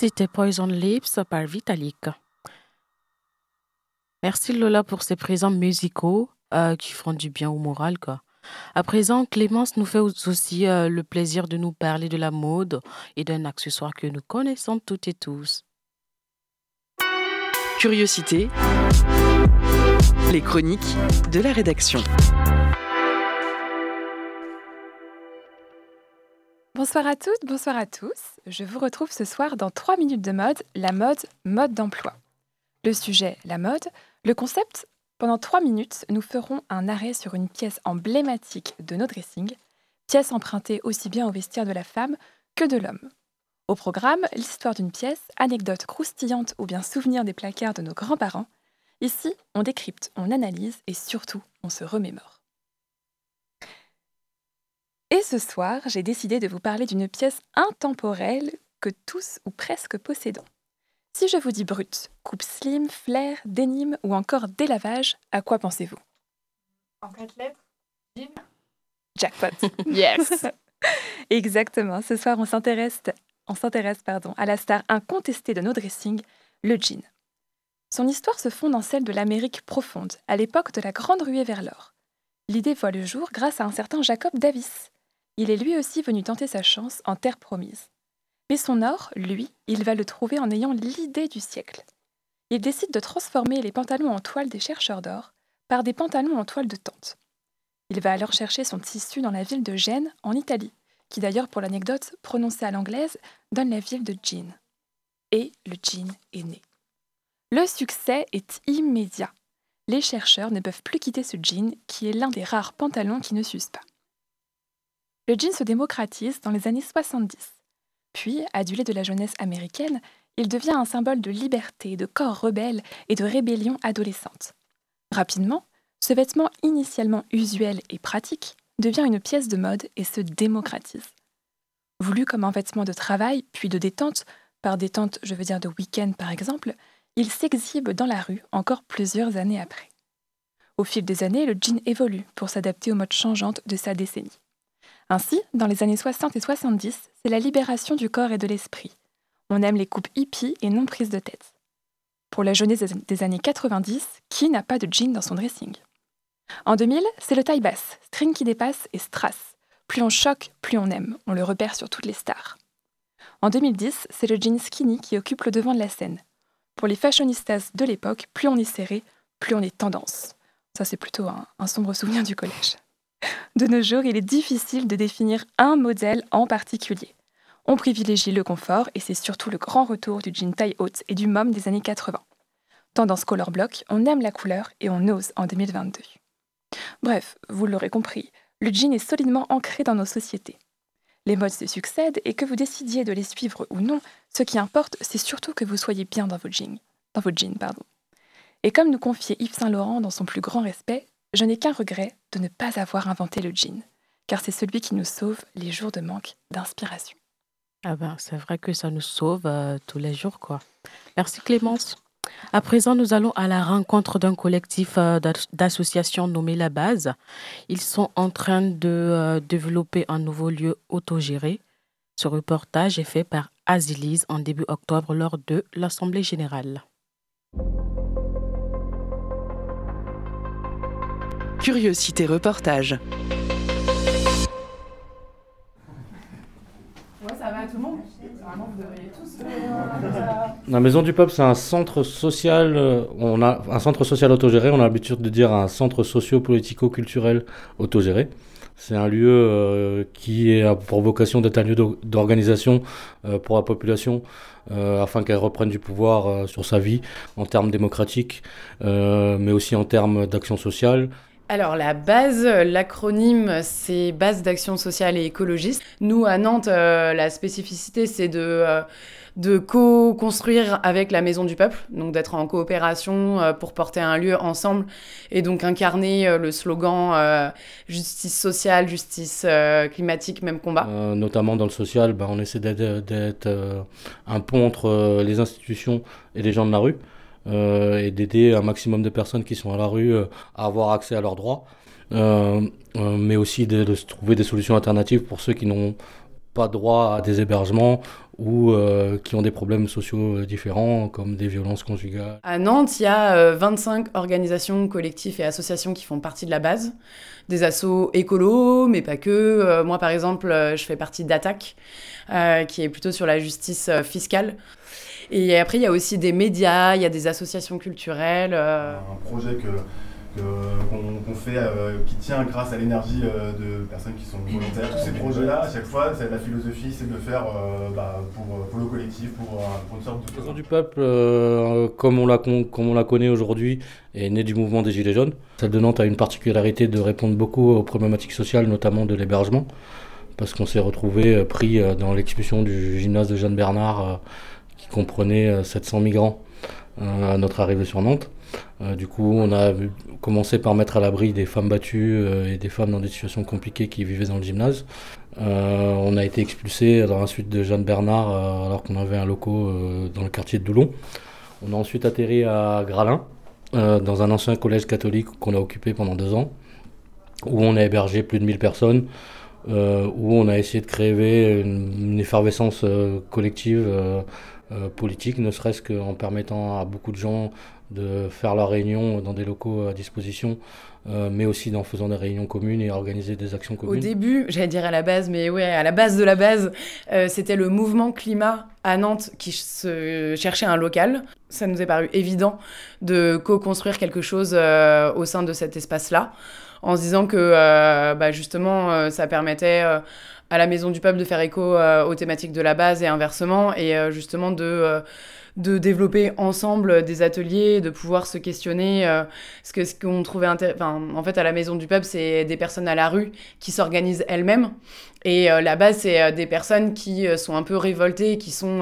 C'était Poison Lips par Vitalik. Merci Lola pour ces présents musicaux euh, qui font du bien au moral. À présent, Clémence nous fait aussi euh, le plaisir de nous parler de la mode et d'un accessoire que nous connaissons toutes et tous. Curiosité. Les chroniques de la rédaction. Bonsoir à toutes, bonsoir à tous. Je vous retrouve ce soir dans 3 minutes de mode, la mode, mode d'emploi. Le sujet, la mode. Le concept, pendant 3 minutes, nous ferons un arrêt sur une pièce emblématique de nos dressings, pièce empruntée aussi bien au vestiaire de la femme que de l'homme. Au programme, l'histoire d'une pièce, anecdote croustillante ou bien souvenir des placards de nos grands-parents. Ici, on décrypte, on analyse et surtout, on se remémore. Et ce soir, j'ai décidé de vous parler d'une pièce intemporelle que tous ou presque possédons. Si je vous dis brut, coupe slim, flair, dénime ou encore délavage, à quoi pensez-vous? En quatre lettres? Jean Jackpot. yes. Exactement. Ce soir, on s'intéresse, on s'intéresse pardon, à la star incontestée de nos dressings, le jean. Son histoire se fonde dans celle de l'Amérique profonde, à l'époque de la grande ruée vers l'or. L'idée voit le jour grâce à un certain Jacob Davis. Il est lui aussi venu tenter sa chance en terre promise. Mais son or, lui, il va le trouver en ayant l'idée du siècle. Il décide de transformer les pantalons en toile des chercheurs d'or par des pantalons en toile de tente. Il va alors chercher son tissu dans la ville de Gênes, en Italie, qui d'ailleurs, pour l'anecdote, prononcée à l'anglaise, donne la ville de jean. Et le jean est né. Le succès est immédiat. Les chercheurs ne peuvent plus quitter ce jean, qui est l'un des rares pantalons qui ne s'usent pas. Le jean se démocratise dans les années 70. Puis, adulé de la jeunesse américaine, il devient un symbole de liberté, de corps rebelle et de rébellion adolescente. Rapidement, ce vêtement initialement usuel et pratique devient une pièce de mode et se démocratise. Voulu comme un vêtement de travail, puis de détente, par détente je veux dire de week-end par exemple, il s'exhibe dans la rue encore plusieurs années après. Au fil des années, le jean évolue pour s'adapter aux modes changeantes de sa décennie. Ainsi, dans les années 60 et 70, c'est la libération du corps et de l'esprit. On aime les coupes hippies et non prises de tête. Pour la jeunesse des années 90, qui n'a pas de jean dans son dressing? En 2000, c'est le taille basse, string qui dépasse et strass. Plus on choque, plus on aime. On le repère sur toutes les stars. En 2010, c'est le jean skinny qui occupe le devant de la scène. Pour les fashionistas de l'époque, plus on est serré, plus on est tendance. Ça, c'est plutôt un, un sombre souvenir du collège. De nos jours, il est difficile de définir un modèle en particulier. On privilégie le confort et c'est surtout le grand retour du jean taille haute et du mom des années 80. Tendance color block, on aime la couleur et on ose en 2022. Bref, vous l'aurez compris, le jean est solidement ancré dans nos sociétés. Les modes se succèdent et que vous décidiez de les suivre ou non, ce qui importe, c'est surtout que vous soyez bien dans votre jean. Dans votre jean pardon. Et comme nous confiait Yves Saint Laurent dans son plus grand respect, je n'ai qu'un regret de ne pas avoir inventé le jean, car c'est celui qui nous sauve les jours de manque d'inspiration. Ah ben, c'est vrai que ça nous sauve euh, tous les jours, quoi. Merci Clémence. À présent, nous allons à la rencontre d'un collectif euh, d'associations nommé La Base. Ils sont en train de euh, développer un nouveau lieu autogéré. Ce reportage est fait par Azilise en début octobre lors de l'Assemblée générale. Curiosité reportage. La Maison du Peuple, c'est un centre social. euh, On a un centre social autogéré. On a l'habitude de dire un centre socio-politico-culturel autogéré. C'est un lieu euh, qui a pour vocation d'être un lieu d'o- d'organisation euh, pour la population euh, afin qu'elle reprenne du pouvoir euh, sur sa vie en termes démocratiques, euh, mais aussi en termes d'action sociale. Alors la base, l'acronyme, c'est base d'action sociale et écologiste. Nous, à Nantes, euh, la spécificité, c'est de, euh, de co-construire avec la Maison du Peuple, donc d'être en coopération euh, pour porter un lieu ensemble et donc incarner le slogan justice sociale, justice climatique, même combat. Notamment dans le social, ben, on essaie d'être un pont entre les institutions et les gens de la rue et d'aider un maximum de personnes qui sont à la rue euh, à avoir accès à leurs droits, euh, euh, mais aussi de, trouver des solutions alternatives pour ceux qui n'ont pas droit à des hébergements ou euh, qui ont des problèmes sociaux différents, comme des violences conjugales. À Nantes, il y a 25 organisations, collectifs et associations qui font partie de la base. Des assos écolos, mais pas que. moi, par exemple, je fais partie d'Attaque, qui est plutôt sur la justice fiscale. Et après, il y a aussi des médias, il y a des associations culturelles. Un projet que qu'on fait, euh, qui tient grâce à l'énergie euh, de personnes qui sont volontaires. Tous ces projets-là, à chaque fois, la philosophie, c'est de faire euh, bah, pour, le collectif, pour, une sorte de... La du Peuple, comme, on la, comme on la connaît aujourd'hui, est née du mouvement des Gilets jaunes. Celle de Nantes a une particularité de répondre beaucoup aux problématiques sociales, notamment de l'hébergement, parce qu'on s'est retrouvé pris dans l'expulsion du gymnase de Jeanne Bernard, qui comprenait 700 migrants à notre arrivée sur Nantes. Euh, du coup, on a commencé par mettre à l'abri des femmes battues euh, et des femmes dans des situations compliquées qui vivaient dans le gymnase. Euh, on a été expulsé dans la suite de Jeanne Bernard alors qu'on avait un loco dans le quartier de Doulon. On a ensuite atterri à Gralin, dans un ancien collège catholique qu'on a occupé pendant deux ans, où on a hébergé plus de 1000 personnes, où on a essayé de créer une, effervescence collective politique, ne serait-ce qu'en permettant à beaucoup de gens de faire leurs réunions dans des locaux à disposition, euh, mais aussi en faisant des réunions communes et organiser des actions communes. Au début, j'allais dire à la base, mais ouais, à la base de la base, euh, c'était le mouvement climat à Nantes qui se cherchait un local. Ça nous est paru évident de co-construire quelque chose euh, au sein de cet espace-là, en se disant que bah, justement, ça permettait à la Maison du Peuple de faire écho aux thématiques de la base et inversement, et justement de de développer ensemble des ateliers, de pouvoir se questionner. Euh, ce que qu'on trouvait enfin, en fait à la Maison du Peuple, c'est des personnes à la rue qui s'organisent elles-mêmes. Et euh, là-bas, c'est euh, des personnes qui sont un peu révoltées, qui sont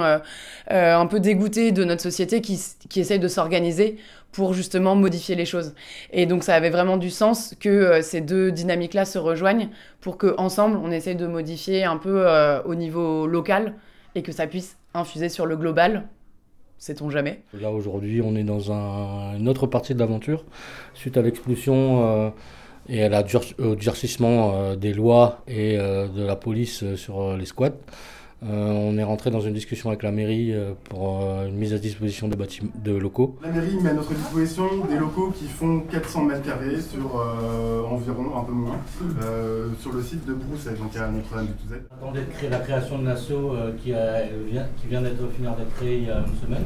un peu dégoûtées de notre société, qui, qui essayent de s'organiser pour justement modifier les choses. Et donc ça avait vraiment du sens que ces deux dynamiques-là se rejoignent pour qu'ensemble, on essaye de modifier un peu au niveau local et que ça puisse infuser sur le global Sait-on jamais Là, aujourd'hui, on est dans une autre partie de l'aventure. Suite à l'expulsion euh, et à la au durcissement euh, des lois et euh, de la police sur les squats, euh, on est rentré dans une discussion avec la mairie euh, pour euh, une mise à disposition de, de locaux. La mairie met à notre disposition des locaux qui font 400 mètres carrés sur environ un peu moins sur le site de Brousset, donc à Notre-Dame du Touzet. On attendait la création de l'assaut qui, qui vient d'être finir d'être créée il y a une semaine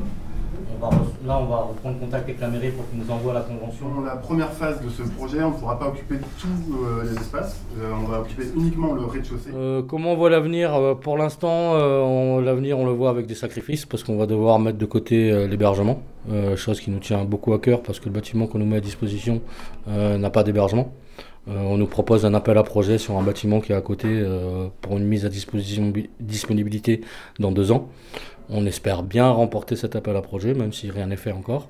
là, on va reprendre contact avec la mairie pour qu'ils nous envoie la convention. Dans la première phase de ce projet, on ne pourra pas occuper tous euh, les espaces. Euh, on va occuper uniquement le rez-de-chaussée. Euh, comment on voit l'avenir? Pour l'instant, l'avenir, on le voit avec des sacrifices parce qu'on va devoir mettre de côté l'hébergement, chose qui nous tient beaucoup à cœur parce que le bâtiment qu'on nous met à disposition n'a pas d'hébergement. On nous propose un appel à projet sur un bâtiment qui est à côté pour une mise à disposition disponibilité dans deux ans. On espère bien remporter cet appel à projet, même si rien n'est fait encore.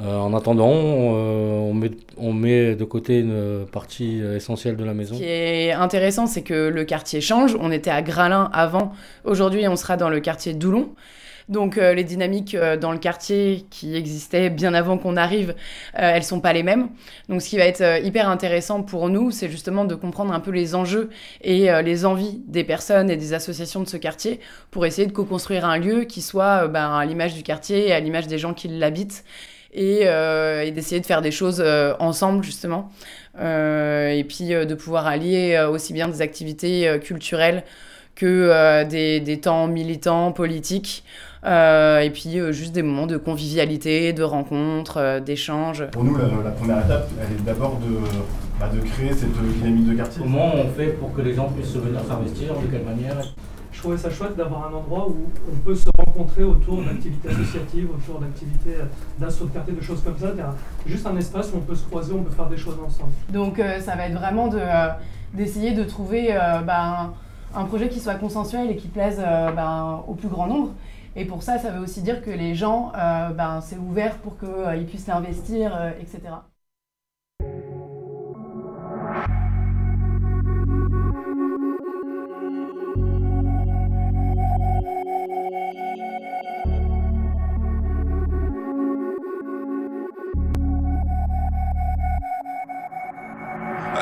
Euh, en attendant, euh, on, met, de côté une partie essentielle de la maison. Ce qui est intéressant, c'est que le quartier change. On était à Gralin avant. Aujourd'hui, on sera dans le quartier Doulon. Donc euh, les dynamiques euh, dans le quartier qui existaient bien avant qu'on arrive, euh, elles sont pas les mêmes. Donc ce qui va être hyper intéressant pour nous, c'est justement de comprendre un peu les enjeux et les envies des personnes et des associations de ce quartier pour essayer de co-construire un lieu qui soit ben, à l'image du quartier et à l'image des gens qui l'habitent. Et, d'essayer de faire des choses ensemble justement et puis de pouvoir allier aussi bien des activités culturelles que des, temps militants, politiques. Euh, et puis euh, juste des moments de convivialité, de rencontres, euh, d'échanges. Pour nous, la, première étape, elle est d'abord de, bah, de créer cette dynamique de quartier. Comment on fait pour que les gens puissent venir s'investir De quelle manière je trouvais ça chouette d'avoir un endroit où on peut se rencontrer autour d'activités associatives, autour d'activités d'assaut de quartier, de choses comme ça. Juste un espace où on peut se croiser, on peut faire des choses ensemble. Donc ça va être vraiment d'essayer de, trouver ben, un projet qui soit consensuel et qui plaise ben, au plus grand nombre. Et pour ça, ça veut aussi dire que les gens, euh, ben, c'est ouvert pour qu'ils euh, puissent l'investir, euh, etc.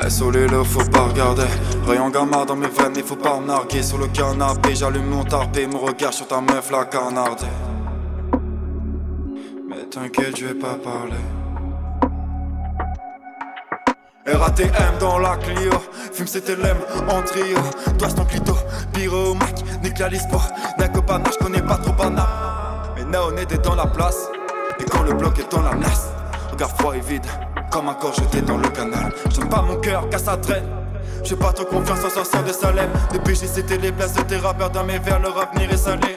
Sur les faut pas regarder. Rayon gamma dans mes veines, il faut pas me narguer. Sur le canapé, j'allume mon tarpé, mon regard sur ta meuf, la canardée. Mais t'inquiète, je vais pas parler. RATM dans la Clio, fume CTLM en trio. Toi, ton clito, pyro, Mac, nique la sport. D'un copain, je connais pas trop Panama. Mais now, on était dans la place. Et quand le bloc est dans la menace, regarde froid et vide, comme un corps jeté dans le canal. J'aime pas mon cœur, car ça traîne. J'ai pas trop confiance en sorcière de Salem. Depuis j'ai cité les places de tes rappeurs dans mes vers, leur avenir est salé.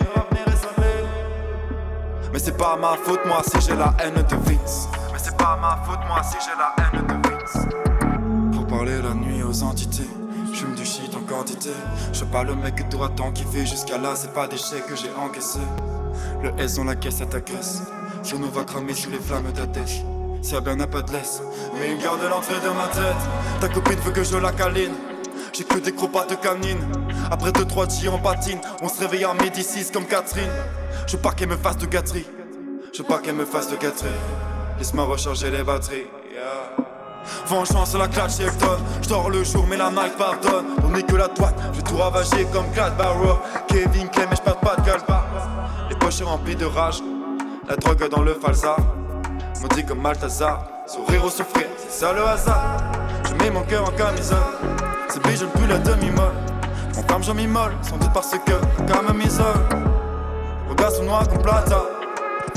Mais c'est pas ma faute, moi, si j'ai la haine de Vince. Mais c'est pas ma faute, moi, si j'ai la haine de Vince. Pour parler la nuit aux entités. J'fume du shit en quantité. Je pas le mec que t'auras tant kiffé. Jusqu'à là, c'est pas des chèques que j'ai encaissé. Le S dans la caisse, ça t'agresse. Je nous va cramer sous les flammes d'Adèche. Si bien n'a pas de laisse, mais il garde l'entrée de ma tête. Ta copine veut que je la câline. J'ai que des gros de canine. Après 2-3 jours en patine, on se réveille en midi 6 comme Catherine. Je pas qu'elle me fasse de gâterie. Je pas qu'elle me fasse de gâterie. Laisse-moi recharger les batteries. Vengeance la claque Hilton Je dors le jour mais la night pardonne On est que la droite, je tout ravager comme Glad Barrow Kevin Clem et je pas de galba Les poches remplies de rage La drogue dans le falsa Maudit comme Malthazar Sourire ou souffrir, c'est ça le hasard. Je mets mon cœur en camisole. C'est je ne plus la demi-molle. Mon femme j'en m'immole Sans doute parce que comme m'isole Regarde son noir comme plata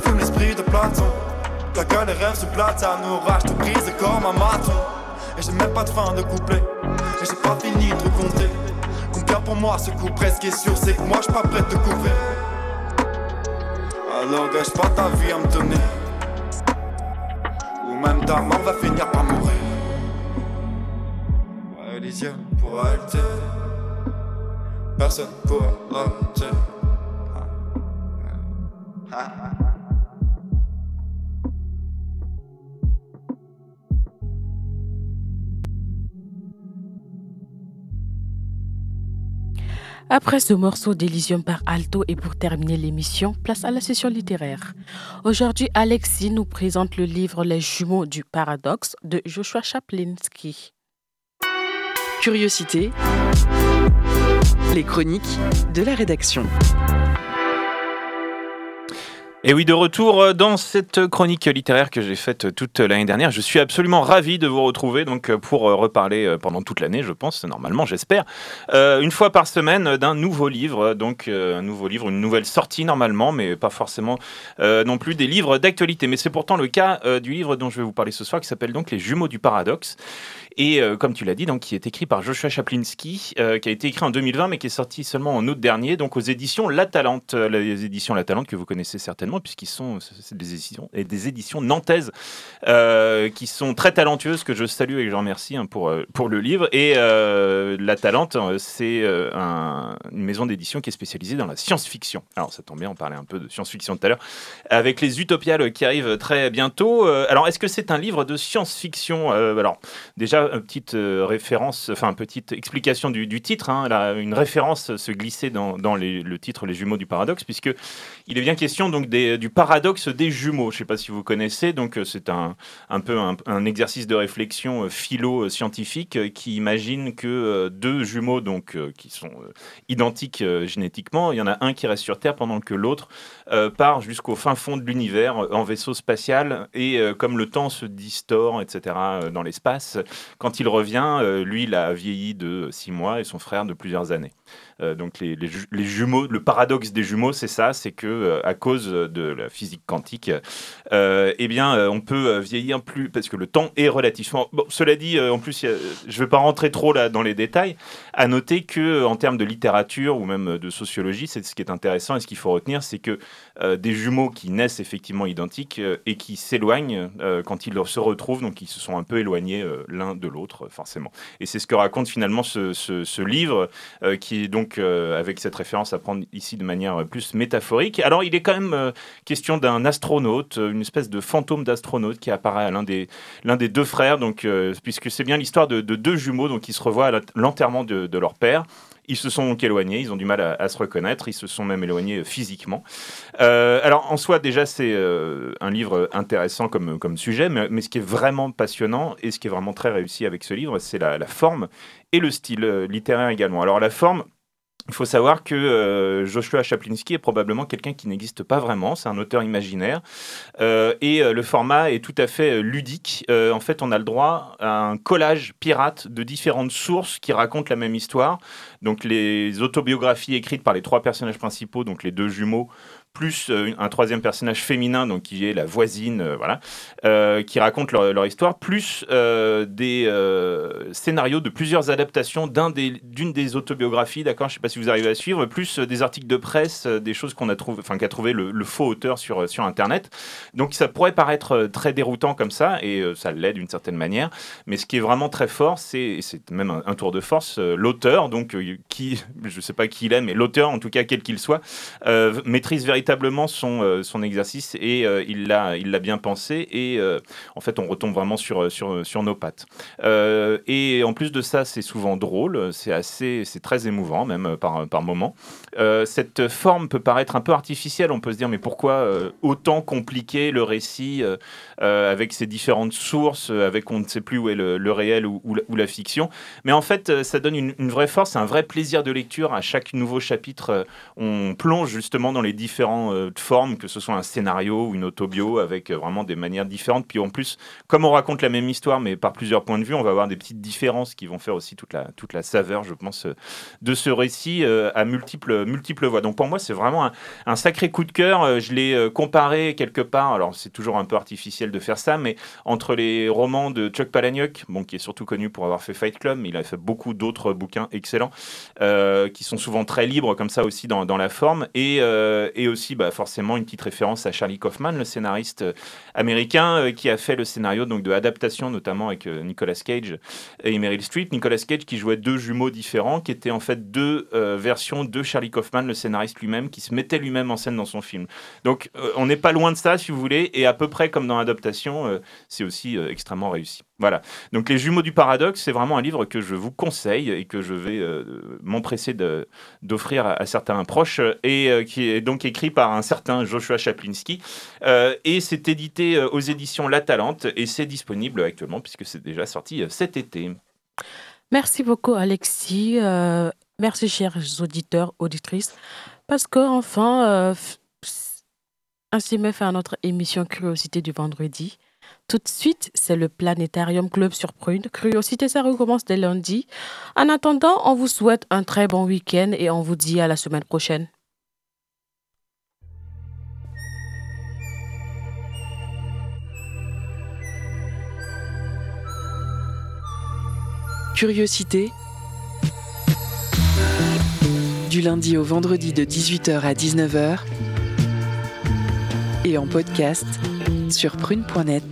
Fume l'esprit de Platon. Placa les rêves sur plata Nous rage de brise comme un maton Et j'ai même pas de fin de couplet. Et j'ai pas fini de compter. Combien pour moi ce coup presque est sûr C'est que moi j'suis pas prêt de couvrir Alors gâche pas ta vie à me donner même ta mort va finir par mourir. Ouais les yeux pour arrêter Personne pourra arrêter après ce morceau d'Elysium par Alto et pour terminer l'émission, place à la session littéraire. Aujourd'hui, Alexis nous présente le livre Les jumeaux du paradoxe de Joshua Chaplinsky. Curiosité. Les chroniques de la rédaction. Et oui, de retour euh, dans cette chronique littéraire que j'ai faite toute l'année dernière. Je suis absolument ravi de vous retrouver donc euh, pour euh, reparler pendant toute l'année, je pense, normalement, j'espère, une fois par semaine d'un nouveau livre. Donc un nouveau livre, une nouvelle sortie normalement, mais pas forcément non plus des livres d'actualité. Mais c'est pourtant le cas du livre dont je vais vous parler ce soir, qui s'appelle donc Les Jumeaux du Paradoxe. Et comme tu l'as dit, donc qui est écrit par Joshua Chaplinsky, qui a été écrit en 2020, mais qui est sorti seulement en août dernier, donc aux éditions La Talente, les éditions La Talente que vous connaissez certainement puisqu'ils sont des éditions, des éditions nantaises euh, qui sont très talentueuses, que je salue et que je remercie hein, pour, euh, pour le livre. Et euh, La Talente, c'est une maison d'édition qui est spécialisée dans la science-fiction. Alors ça tombe bien, on parlait un peu de science-fiction tout à l'heure, avec les Utopiales qui arrivent très bientôt. alors est-ce que c'est un livre de science-fiction? Alors déjà, une petite référence, enfin, une petite explication du, titre. Hein, une référence se glisser dans, le titre Les Jumeaux du Paradoxe, puisque il est bien question donc du paradoxe des jumeaux. Je ne sais pas si vous connaissez. Donc, euh, c'est un, un peu un, exercice de réflexion euh, philo-scientifique euh, qui imagine que deux jumeaux, donc, qui sont identiques génétiquement, il y en a un qui reste sur Terre pendant que l'autre part jusqu'au fin fond de l'univers en vaisseau spatial. Et comme le temps se distord, etc., dans l'espace, quand il revient, lui, il a vieilli de six mois et son frère de plusieurs années. Euh, donc les, jumeaux, le paradoxe des jumeaux, c'est ça, c'est que euh, à cause de la physique quantique, euh, eh bien, on peut vieillir plus parce que le temps est relativement. Bon, cela dit, en plus, je ne vais pas rentrer trop là dans les détails. À noter que en termes de littérature ou même de sociologie, c'est ce qui est intéressant et ce qu'il faut retenir, c'est que des jumeaux qui naissent effectivement identiques et qui s'éloignent quand ils se retrouvent, donc ils se sont un peu éloignés l'un de l'autre, forcément. Et c'est ce que raconte finalement ce, ce livre qui est donc euh, avec cette référence à prendre ici de manière plus métaphorique. Alors il est quand même euh, question d'un astronaute, euh, une espèce de fantôme d'astronaute qui apparaît à l'un des, des deux frères, donc, puisque c'est bien l'histoire de, deux jumeaux qui se revoient à l'enterrement de, leur père Ils se sont donc éloignés, ils ont du mal à, se reconnaître, ils se sont même éloignés physiquement. alors en soi, déjà, c'est un livre intéressant comme, comme sujet, mais, ce qui est vraiment passionnant et ce qui est vraiment très réussi avec ce livre, c'est la forme et le style littéraire également. Alors la forme, il faut savoir que euh, Joshua Chaplinsky est probablement quelqu'un qui n'existe pas vraiment, c'est un auteur imaginaire, euh, et euh, le format est tout à fait ludique. en fait, on a le droit à un collage pirate de différentes sources qui racontent la même histoire. Donc les autobiographies écrites par les trois personnages principaux, donc les deux jumeaux, plus euh, un troisième personnage féminin, donc qui est la voisine, euh, voilà, euh, qui raconte leur, histoire, plus des scénarios de plusieurs adaptations d'une des, des autobiographies, d'accord, je ne sais pas si vous arrivez à suivre, plus des articles de presse, des choses qu'on a trouvé, enfin qu'a trouvé le, faux auteur sur sur Internet. Donc ça pourrait paraître très déroutant comme ça, et ça l'est d'une certaine manière, mais ce qui est vraiment très fort, c'est c'est même un, tour de force, l'auteur, donc qui, je sais pas qui il est, mais l'auteur en tout cas quel qu'il soit, maîtrise véritablement véritablement son, euh, son exercice et euh, il l'a il l'a bien pensé et euh, en fait on retombe vraiment sur, sur, sur nos pattes. et en plus de ça, c'est souvent drôle, c'est assez c'est très émouvant même par, par moment. cette forme peut paraître un peu artificielle, on peut se dire mais pourquoi autant compliquer le récit avec ses différentes sources, avec on ne sait plus où est le, réel ou, ou, la, fiction. Mais en fait, ça donne une, une vraie force, un vrai plaisir de lecture. À chaque nouveau chapitre, on plonge justement dans les différents euh, de formes, que ce soit un scénario ou une autobio, avec euh, vraiment des manières différentes. Puis en plus, comme on raconte la même histoire, mais par plusieurs points de vue, on va avoir des petites différences qui vont faire aussi toute la, toute la saveur, je pense, euh, de ce récit à multiples, multiples voix. Donc pour moi, c'est vraiment un, sacré coup de cœur. Je l'ai comparé quelque part, alors c'est toujours un peu artificiel de faire ça, mais entre les romans de Chuck Palahniuk, bon, qui est surtout connu pour avoir fait Fight Club, mais il a fait beaucoup d'autres bouquins excellents, qui sont souvent très libres comme ça aussi dans, dans la forme, et, et aussi bah, forcément une petite référence à Charlie Kaufman, le scénariste euh, américain euh, qui a fait le scénario donc, de adaptation, notamment avec euh, Nicolas Cage et Meryl Streep. Nicolas Cage qui jouait deux jumeaux différents, qui étaient en fait deux versions de Charlie Kaufman, le scénariste lui-même, qui se mettait lui-même en scène dans son film. Donc on n'est pas loin de ça, si vous voulez, et à peu près comme dans l'adaptation, c'est aussi extrêmement réussi. Voilà. Donc Les Jumeaux du Paradoxe, c'est vraiment un livre que je vous conseille et que je vais m'empresser d'offrir à, certains proches et qui est donc écrit par un certain Joshua Chaplinsky. Euh, et c'est édité euh, aux éditions La Talente et c'est disponible actuellement puisque c'est déjà sorti euh, cet été. Merci beaucoup Alexis. merci chers auditeurs, auditrices. Parce que enfin, ainsi met fait à notre émission Curiosité du vendredi. Tout de suite, c'est le Planétarium Club sur Prune. Curiosité, ça recommence dès lundi. En attendant, on vous souhaite un très bon week-end et on vous dit à la semaine prochaine. Curiosité. Du lundi au vendredi de 18h à 19h. Et en podcast sur prune.net.